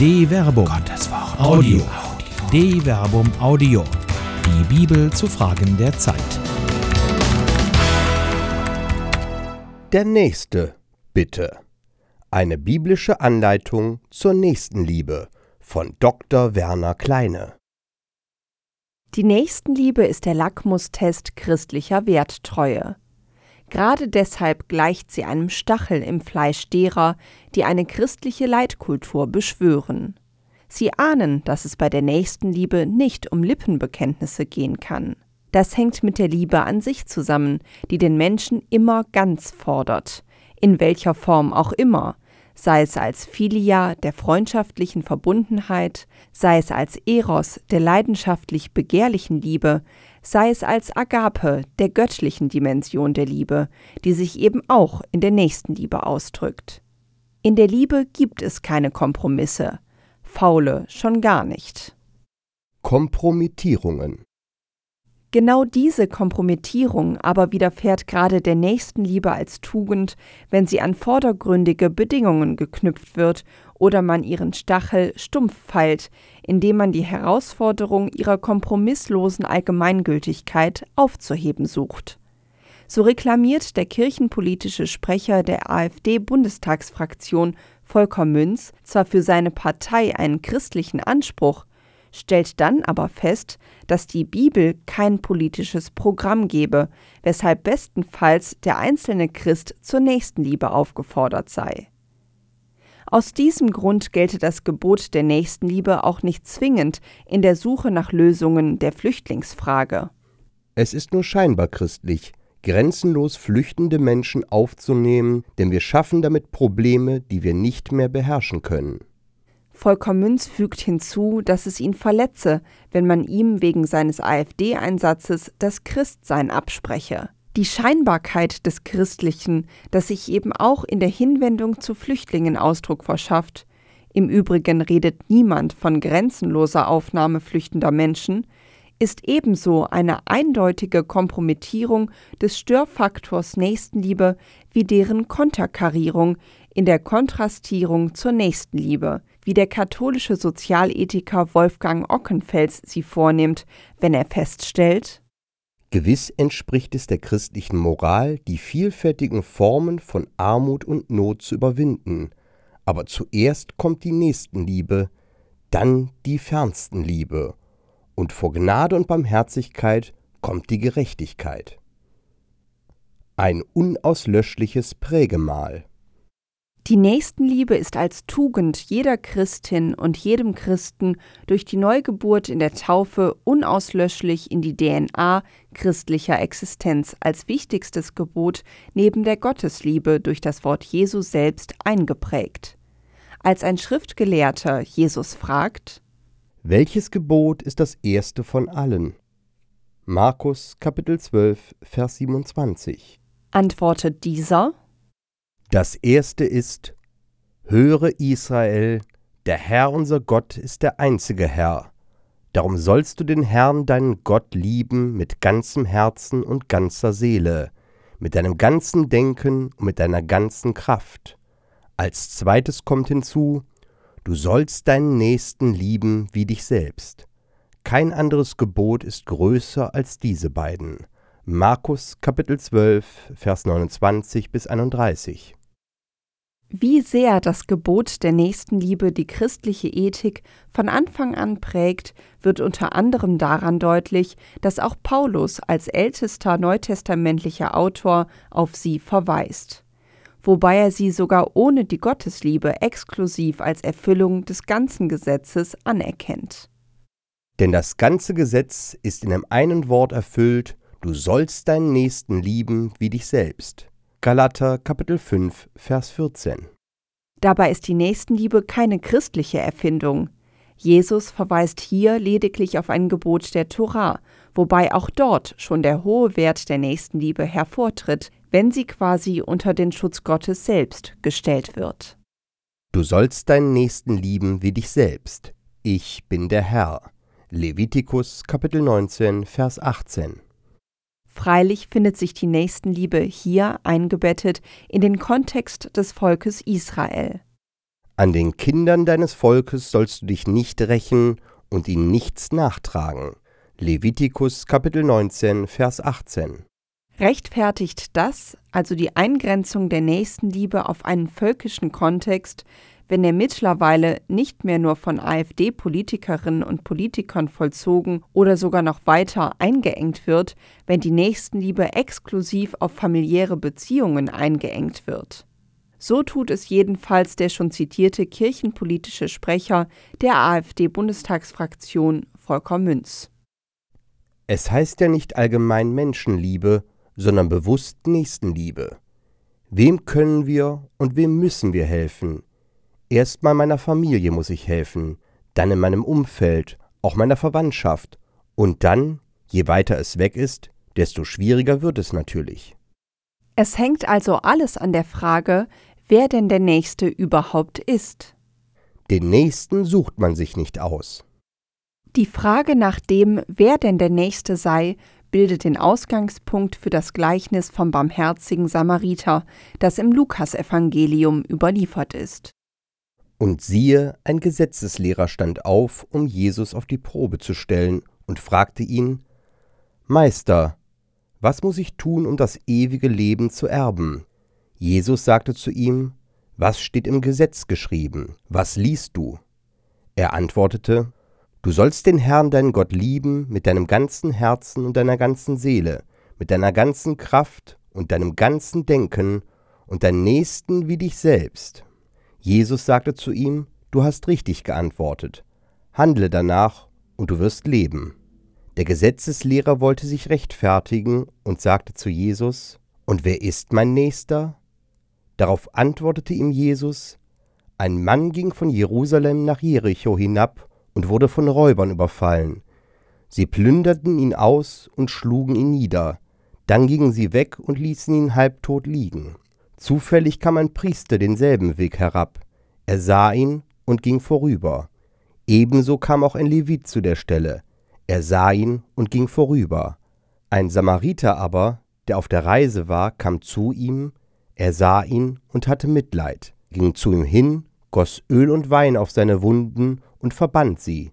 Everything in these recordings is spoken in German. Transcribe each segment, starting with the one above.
De Verbum. Gottes Wort. Audio. De Verbum Audio. Die Bibel zu Fragen der Zeit. Der nächste, bitte. Eine biblische Anleitung zur Nächstenliebe von Dr. Werner Kleine. Die Nächstenliebe ist der Lackmustest christlicher Werttreue. Gerade deshalb gleicht sie einem Stachel im Fleisch derer, die eine christliche Leitkultur beschwören. Sie ahnen, dass es bei der Nächstenliebe nicht um Lippenbekenntnisse gehen kann. Das hängt mit der Liebe an sich zusammen, die den Menschen immer ganz fordert, in welcher Form auch immer, sei es als Philia der freundschaftlichen Verbundenheit, sei es als Eros der leidenschaftlich begehrlichen Liebe, sei es als Agape der göttlichen Dimension der Liebe, die sich eben auch in der Nächstenliebe ausdrückt. In der Liebe gibt es keine Kompromisse, faule schon gar nicht. Kompromittierungen Genau diese Kompromittierung aber widerfährt gerade der Nächstenliebe als Tugend, wenn sie an vordergründige Bedingungen geknüpft wird oder man ihren Stachel stumpf feilt, indem man die Herausforderung ihrer kompromisslosen Allgemeingültigkeit aufzuheben sucht. So reklamiert der kirchenpolitische Sprecher der AfD-Bundestagsfraktion Volker Münz zwar für seine Partei einen christlichen Anspruch, stellt dann aber fest, dass die Bibel kein politisches Programm gebe, weshalb bestenfalls der einzelne Christ zur Nächstenliebe aufgefordert sei. Aus diesem Grund gelte das Gebot der Nächstenliebe auch nicht zwingend in der Suche nach Lösungen der Flüchtlingsfrage. Es ist nur scheinbar christlich, grenzenlos flüchtende Menschen aufzunehmen, denn wir schaffen damit Probleme, die wir nicht mehr beherrschen können. Volker Münz fügt hinzu, dass es ihn verletze, wenn man ihm wegen seines AfD-Einsatzes das Christsein abspreche. Die Scheinbarkeit des Christlichen, das sich eben auch in der Hinwendung zu Flüchtlingen Ausdruck verschafft, im Übrigen redet niemand von grenzenloser Aufnahme flüchtender Menschen, ist ebenso eine eindeutige Kompromittierung des Störfaktors Nächstenliebe wie deren Konterkarierung in der Kontrastierung zur Nächstenliebe, wie der katholische Sozialethiker Wolfgang Ockenfels sie vornimmt, wenn er feststellt, Gewiss entspricht es der christlichen Moral, die vielfältigen Formen von Armut und Not zu überwinden, aber zuerst kommt die Nächstenliebe, dann die Fernstenliebe, und vor Gnade und Barmherzigkeit kommt die Gerechtigkeit. Ein unauslöschliches Prägemal. Die Nächstenliebe ist als Tugend jeder Christin und jedem Christen durch die Neugeburt in der Taufe unauslöschlich in die DNA christlicher Existenz als wichtigstes Gebot neben der Gottesliebe durch das Wort Jesu selbst eingeprägt. Als ein Schriftgelehrter Jesus fragt, Welches Gebot ist das erste von allen? Markus Kapitel 12, Vers 27. Antwortet dieser, das erste ist, höre Israel, der Herr unser Gott ist der einzige Herr. Darum sollst du den Herrn deinen Gott lieben mit ganzem Herzen und ganzer Seele, mit deinem ganzen Denken und mit deiner ganzen Kraft. Als zweites kommt hinzu, du sollst deinen Nächsten lieben wie dich selbst. Kein anderes Gebot ist größer als diese beiden. Markus Kapitel 12, Vers 29 bis 31. Wie sehr das Gebot der Nächstenliebe die christliche Ethik von Anfang an prägt, wird unter anderem daran deutlich, dass auch Paulus als ältester neutestamentlicher Autor auf sie verweist, wobei er sie sogar ohne die Gottesliebe exklusiv als Erfüllung des ganzen Gesetzes anerkennt. Denn das ganze Gesetz ist in dem einen Wort erfüllt, du sollst deinen Nächsten lieben wie dich selbst. Galater Kapitel 5 Vers 14. Dabei ist die Nächstenliebe keine christliche Erfindung. Jesus verweist hier lediglich auf ein Gebot der Torah, wobei auch dort schon der hohe Wert der Nächstenliebe hervortritt, wenn sie quasi unter den Schutz Gottes selbst gestellt wird. Du sollst deinen Nächsten lieben wie dich selbst. Ich bin der Herr. Levitikus Kapitel 19 Vers 18. Freilich findet sich die Nächstenliebe hier eingebettet in den Kontext des Volkes Israel. An den Kindern deines Volkes sollst du dich nicht rächen und ihnen nichts nachtragen. Levitikus Kapitel 19, Vers 18. Rechtfertigt das, also die Eingrenzung der Nächstenliebe auf einen völkischen Kontext, wenn er mittlerweile nicht mehr nur von AfD-Politikerinnen und Politikern vollzogen oder sogar noch weiter eingeengt wird, wenn die Nächstenliebe exklusiv auf familiäre Beziehungen eingeengt wird. So tut es jedenfalls der schon zitierte kirchenpolitische Sprecher der AfD-Bundestagsfraktion Volker Münz. Es heißt ja nicht allgemein Menschenliebe, sondern bewusst Nächstenliebe. Wem können wir und wem müssen wir helfen? Erstmal meiner Familie muss ich helfen, dann in meinem Umfeld, auch meiner Verwandtschaft. Und dann, je weiter es weg ist, desto schwieriger wird es natürlich. Es hängt also alles an der Frage, wer denn der Nächste überhaupt ist. Den Nächsten sucht man sich nicht aus. Die Frage nach dem, wer denn der Nächste sei, bildet den Ausgangspunkt für das Gleichnis vom barmherzigen Samariter, das im Lukasevangelium überliefert ist. Und siehe, ein Gesetzeslehrer stand auf, um Jesus auf die Probe zu stellen, und fragte ihn Meister, was muss ich tun, um das ewige Leben zu erben? Jesus sagte zu ihm Was steht im Gesetz geschrieben? Was liest du? Er antwortete Du sollst den Herrn deinen Gott lieben mit deinem ganzen Herzen und deiner ganzen Seele, mit deiner ganzen Kraft und deinem ganzen Denken und deinen Nächsten wie dich selbst. Jesus sagte zu ihm, Du hast richtig geantwortet, handle danach und du wirst leben. Der Gesetzeslehrer wollte sich rechtfertigen und sagte zu Jesus, Und wer ist mein Nächster? Darauf antwortete ihm Jesus, Ein Mann ging von Jerusalem nach Jericho hinab und wurde von Räubern überfallen. Sie plünderten ihn aus und schlugen ihn nieder, dann gingen sie weg und ließen ihn halbtot liegen. Zufällig kam ein Priester denselben Weg herab. Er sah ihn und ging vorüber. Ebenso kam auch ein Levit zu der Stelle. Er sah ihn und ging vorüber. Ein Samariter aber, der auf der Reise war, kam zu ihm, er sah ihn und hatte Mitleid, ging zu ihm hin, goss Öl und Wein auf seine Wunden und verband sie.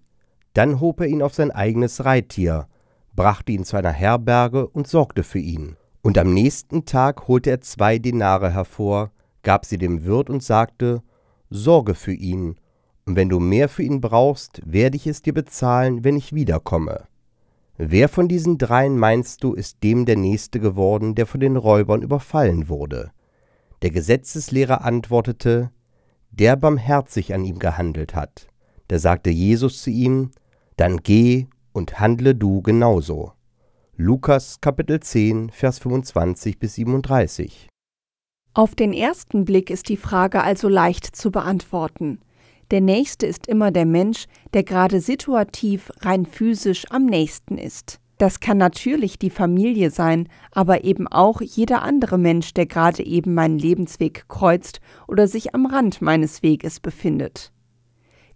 Dann hob er ihn auf sein eigenes Reittier, brachte ihn zu einer Herberge und sorgte für ihn. Und am nächsten Tag holte er zwei Denare hervor, gab sie dem Wirt und sagte, Sorge für ihn, und wenn du mehr für ihn brauchst, werde ich es dir bezahlen, wenn ich wiederkomme. Wer von diesen dreien meinst du, ist dem der Nächste geworden, der von den Räubern überfallen wurde? Der Gesetzeslehrer antwortete, der barmherzig an ihm gehandelt hat. Da sagte Jesus zu ihm, dann geh und handle du genauso. Lukas Kapitel 10, Vers 25 bis 37. Auf den ersten Blick ist die Frage also leicht zu beantworten. Der Nächste ist immer der Mensch, der gerade situativ rein physisch am nächsten ist. Das kann natürlich die Familie sein, aber eben auch jeder andere Mensch, der gerade eben meinen Lebensweg kreuzt oder sich am Rand meines Weges befindet.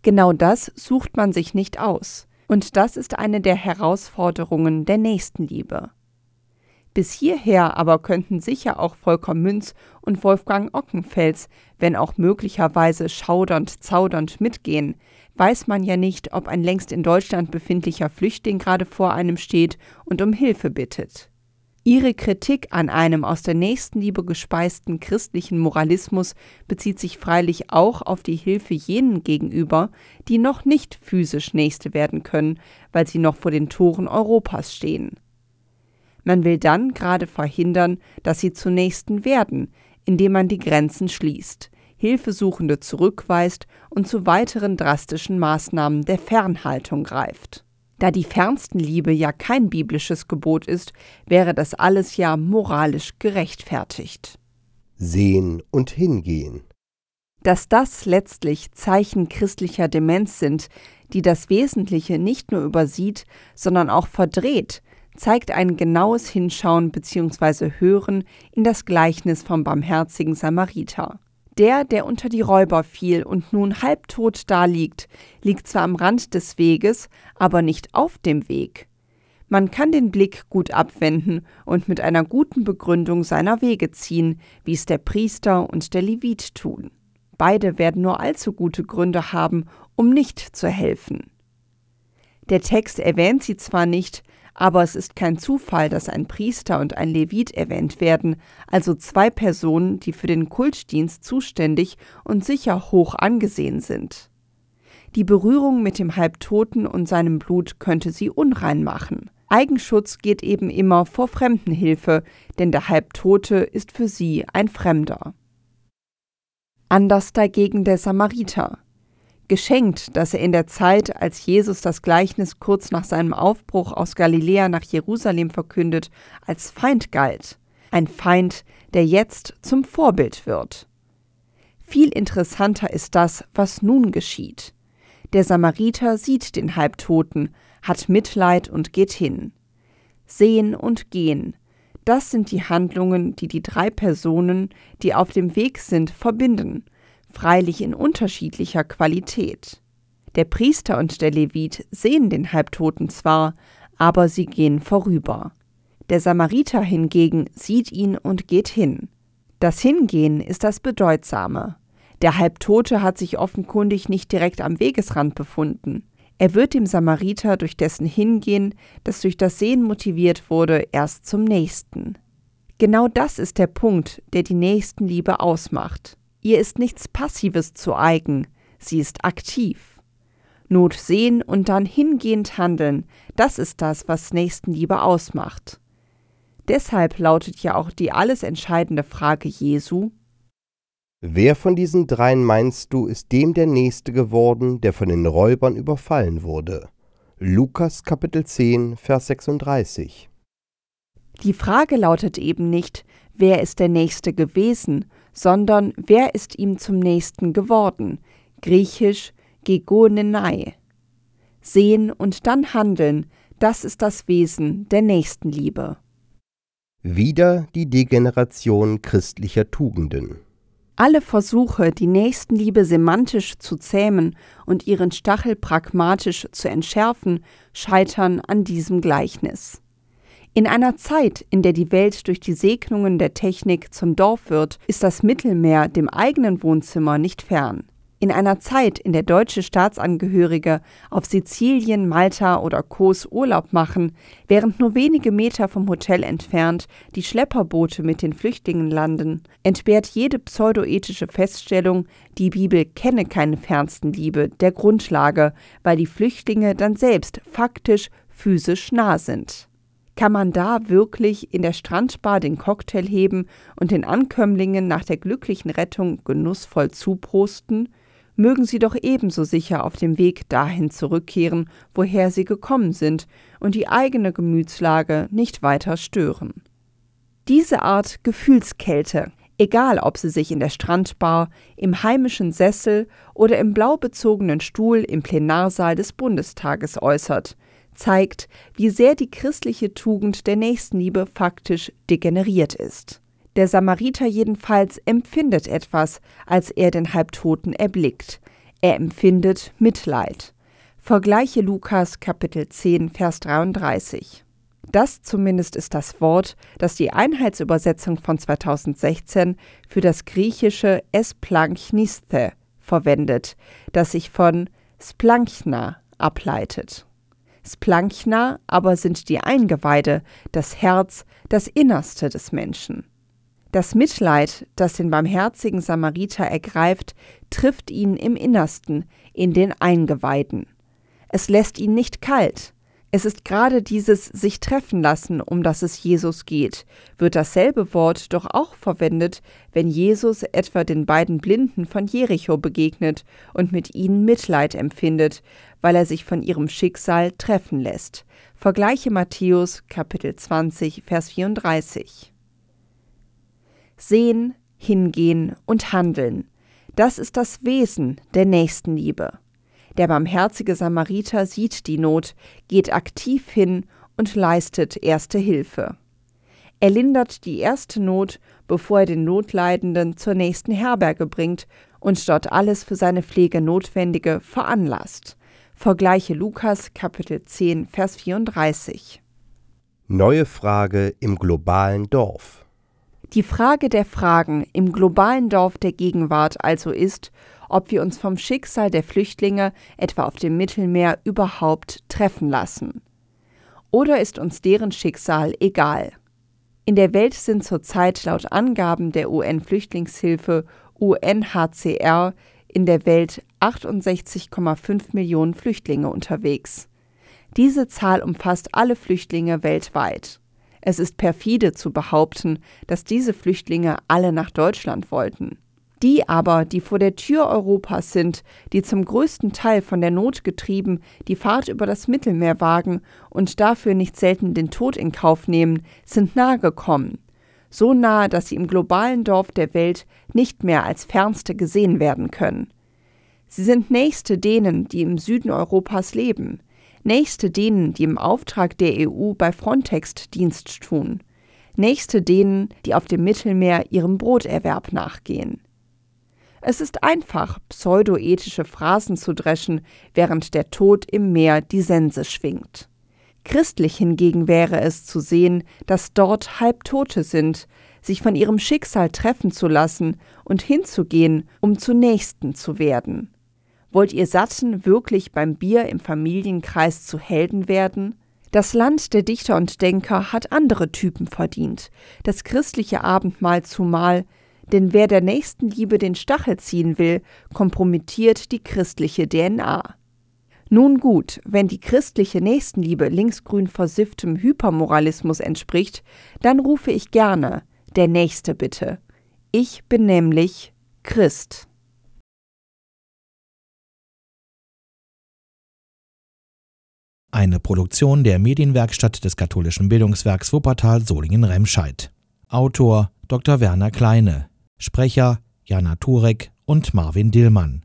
Genau das sucht man sich nicht aus. Und das ist eine der Herausforderungen der Nächstenliebe. Bis hierher aber könnten sicher auch Volker Münz und Wolfgang Ockenfels, wenn auch möglicherweise schaudernd, zaudernd mitgehen, weiß man ja nicht, ob ein längst in Deutschland befindlicher Flüchtling gerade vor einem steht und um Hilfe bittet. Ihre Kritik an einem aus der Nächstenliebe gespeisten christlichen Moralismus bezieht sich freilich auch auf die Hilfe jenen gegenüber, die noch nicht physisch Nächste werden können, weil sie noch vor den Toren Europas stehen. Man will dann gerade verhindern, dass sie zu Nächsten werden, indem man die Grenzen schließt, Hilfesuchende zurückweist und zu weiteren drastischen Maßnahmen der Fernhaltung greift. Da die Fernstenliebe ja kein biblisches Gebot ist, wäre das alles ja moralisch gerechtfertigt. Sehen und hingehen. Dass das letztlich Zeichen christlicher Demenz sind, die das Wesentliche nicht nur übersieht, sondern auch verdreht, zeigt ein genaues Hinschauen bzw. Hören in das Gleichnis vom barmherzigen Samariter. Der, der unter die Räuber fiel und nun halbtot daliegt, liegt zwar am Rand des Weges, aber nicht auf dem Weg. Man kann den Blick gut abwenden und mit einer guten Begründung seiner Wege ziehen, wie es der Priester und der Levit tun. Beide werden nur allzu gute Gründe haben, um nicht zu helfen. Der Text erwähnt sie zwar nicht, aber es ist kein Zufall, dass ein Priester und ein Levit erwähnt werden, also zwei Personen, die für den Kultdienst zuständig und sicher hoch angesehen sind. Die Berührung mit dem Halbtoten und seinem Blut könnte sie unrein machen. Eigenschutz geht eben immer vor Fremdenhilfe, denn der Halbtote ist für sie ein Fremder. Anders dagegen der Samariter geschenkt, dass er in der Zeit, als Jesus das Gleichnis kurz nach seinem Aufbruch aus Galiläa nach Jerusalem verkündet, als Feind galt. Ein Feind, der jetzt zum Vorbild wird. Viel interessanter ist das, was nun geschieht. Der Samariter sieht den Halbtoten, hat Mitleid und geht hin. Sehen und gehen, das sind die Handlungen, die die drei Personen, die auf dem Weg sind, verbinden freilich in unterschiedlicher Qualität. Der Priester und der Levit sehen den Halbtoten zwar, aber sie gehen vorüber. Der Samariter hingegen sieht ihn und geht hin. Das Hingehen ist das Bedeutsame. Der Halbtote hat sich offenkundig nicht direkt am Wegesrand befunden. Er wird dem Samariter durch dessen Hingehen, das durch das Sehen motiviert wurde, erst zum Nächsten. Genau das ist der Punkt, der die Nächstenliebe ausmacht. Ihr ist nichts Passives zu eigen, sie ist aktiv. Not sehen und dann hingehend handeln, das ist das, was Nächstenliebe ausmacht. Deshalb lautet ja auch die alles entscheidende Frage Jesu Wer von diesen dreien meinst du, ist dem der Nächste geworden, der von den Räubern überfallen wurde? Lukas Kapitel 10, Vers 36. Die Frage lautet eben nicht, wer ist der Nächste gewesen, sondern wer ist ihm zum Nächsten geworden, griechisch gegonenai. Sehen und dann handeln, das ist das Wesen der Nächstenliebe. Wieder die Degeneration christlicher Tugenden. Alle Versuche, die Nächstenliebe semantisch zu zähmen und ihren Stachel pragmatisch zu entschärfen, scheitern an diesem Gleichnis. In einer Zeit, in der die Welt durch die Segnungen der Technik zum Dorf wird, ist das Mittelmeer dem eigenen Wohnzimmer nicht fern. In einer Zeit, in der deutsche Staatsangehörige auf Sizilien, Malta oder Kos Urlaub machen, während nur wenige Meter vom Hotel entfernt die Schlepperboote mit den Flüchtlingen landen, entbehrt jede pseudoethische Feststellung, die Bibel kenne keine Fernstenliebe, der Grundlage, weil die Flüchtlinge dann selbst faktisch physisch nah sind. Kann man da wirklich in der Strandbar den Cocktail heben und den Ankömmlingen nach der glücklichen Rettung genussvoll zuprosten? Mögen sie doch ebenso sicher auf dem Weg dahin zurückkehren, woher sie gekommen sind, und die eigene Gemütslage nicht weiter stören. Diese Art Gefühlskälte, egal ob sie sich in der Strandbar, im heimischen Sessel oder im blau bezogenen Stuhl im Plenarsaal des Bundestages äußert, zeigt, wie sehr die christliche Tugend der Nächstenliebe faktisch degeneriert ist. Der Samariter jedenfalls empfindet etwas, als er den Halbtoten erblickt. Er empfindet Mitleid. Vergleiche Lukas Kapitel 10, Vers 33. Das zumindest ist das Wort, das die Einheitsübersetzung von 2016 für das griechische Esplanchnisθε verwendet, das sich von Splanchna ableitet. Splanchna aber sind die Eingeweide, das Herz, das Innerste des Menschen. Das Mitleid, das den barmherzigen Samariter ergreift, trifft ihn im Innersten, in den Eingeweiden. Es lässt ihn nicht kalt, es ist gerade dieses sich treffen lassen, um das es Jesus geht. Wird dasselbe Wort doch auch verwendet, wenn Jesus etwa den beiden Blinden von Jericho begegnet und mit ihnen Mitleid empfindet, weil er sich von ihrem Schicksal treffen lässt. Vergleiche Matthäus Kapitel 20 Vers 34. Sehen, hingehen und handeln. Das ist das Wesen der Nächstenliebe. Der barmherzige Samariter sieht die Not, geht aktiv hin und leistet erste Hilfe. Er lindert die erste Not, bevor er den Notleidenden zur nächsten Herberge bringt und dort alles für seine Pflege Notwendige veranlasst. Vergleiche Lukas Kapitel 10 Vers 34. Neue Frage im globalen Dorf. Die Frage der Fragen im globalen Dorf der Gegenwart also ist, ob wir uns vom Schicksal der Flüchtlinge etwa auf dem Mittelmeer überhaupt treffen lassen. Oder ist uns deren Schicksal egal? In der Welt sind zurzeit laut Angaben der UN-Flüchtlingshilfe UNHCR in der Welt 68,5 Millionen Flüchtlinge unterwegs. Diese Zahl umfasst alle Flüchtlinge weltweit. Es ist perfide zu behaupten, dass diese Flüchtlinge alle nach Deutschland wollten. Die aber, die vor der Tür Europas sind, die zum größten Teil von der Not getrieben die Fahrt über das Mittelmeer wagen und dafür nicht selten den Tod in Kauf nehmen, sind nahe gekommen. So nahe, dass sie im globalen Dorf der Welt nicht mehr als Fernste gesehen werden können. Sie sind Nächste denen, die im Süden Europas leben, Nächste denen, die im Auftrag der EU bei Frontex Dienst tun, Nächste denen, die auf dem Mittelmeer ihrem Broterwerb nachgehen. Es ist einfach, pseudoethische Phrasen zu dreschen, während der Tod im Meer die Sense schwingt. Christlich hingegen wäre es zu sehen, dass dort Halbtote sind, sich von ihrem Schicksal treffen zu lassen und hinzugehen, um zu Nächsten zu werden. Wollt ihr Satten wirklich beim Bier im Familienkreis zu Helden werden? Das Land der Dichter und Denker hat andere Typen verdient, das christliche Abendmahl zumal, denn wer der Nächstenliebe den Stachel ziehen will, kompromittiert die christliche DNA. Nun gut, wenn die christliche Nächstenliebe linksgrün versifftem Hypermoralismus entspricht, dann rufe ich gerne, der Nächste bitte. Ich bin nämlich Christ. Eine Produktion der Medienwerkstatt des katholischen Bildungswerks Wuppertal Solingen-Remscheid. Autor Dr. Werner Kleine. Sprecher Jana Turek und Marvin Dillmann.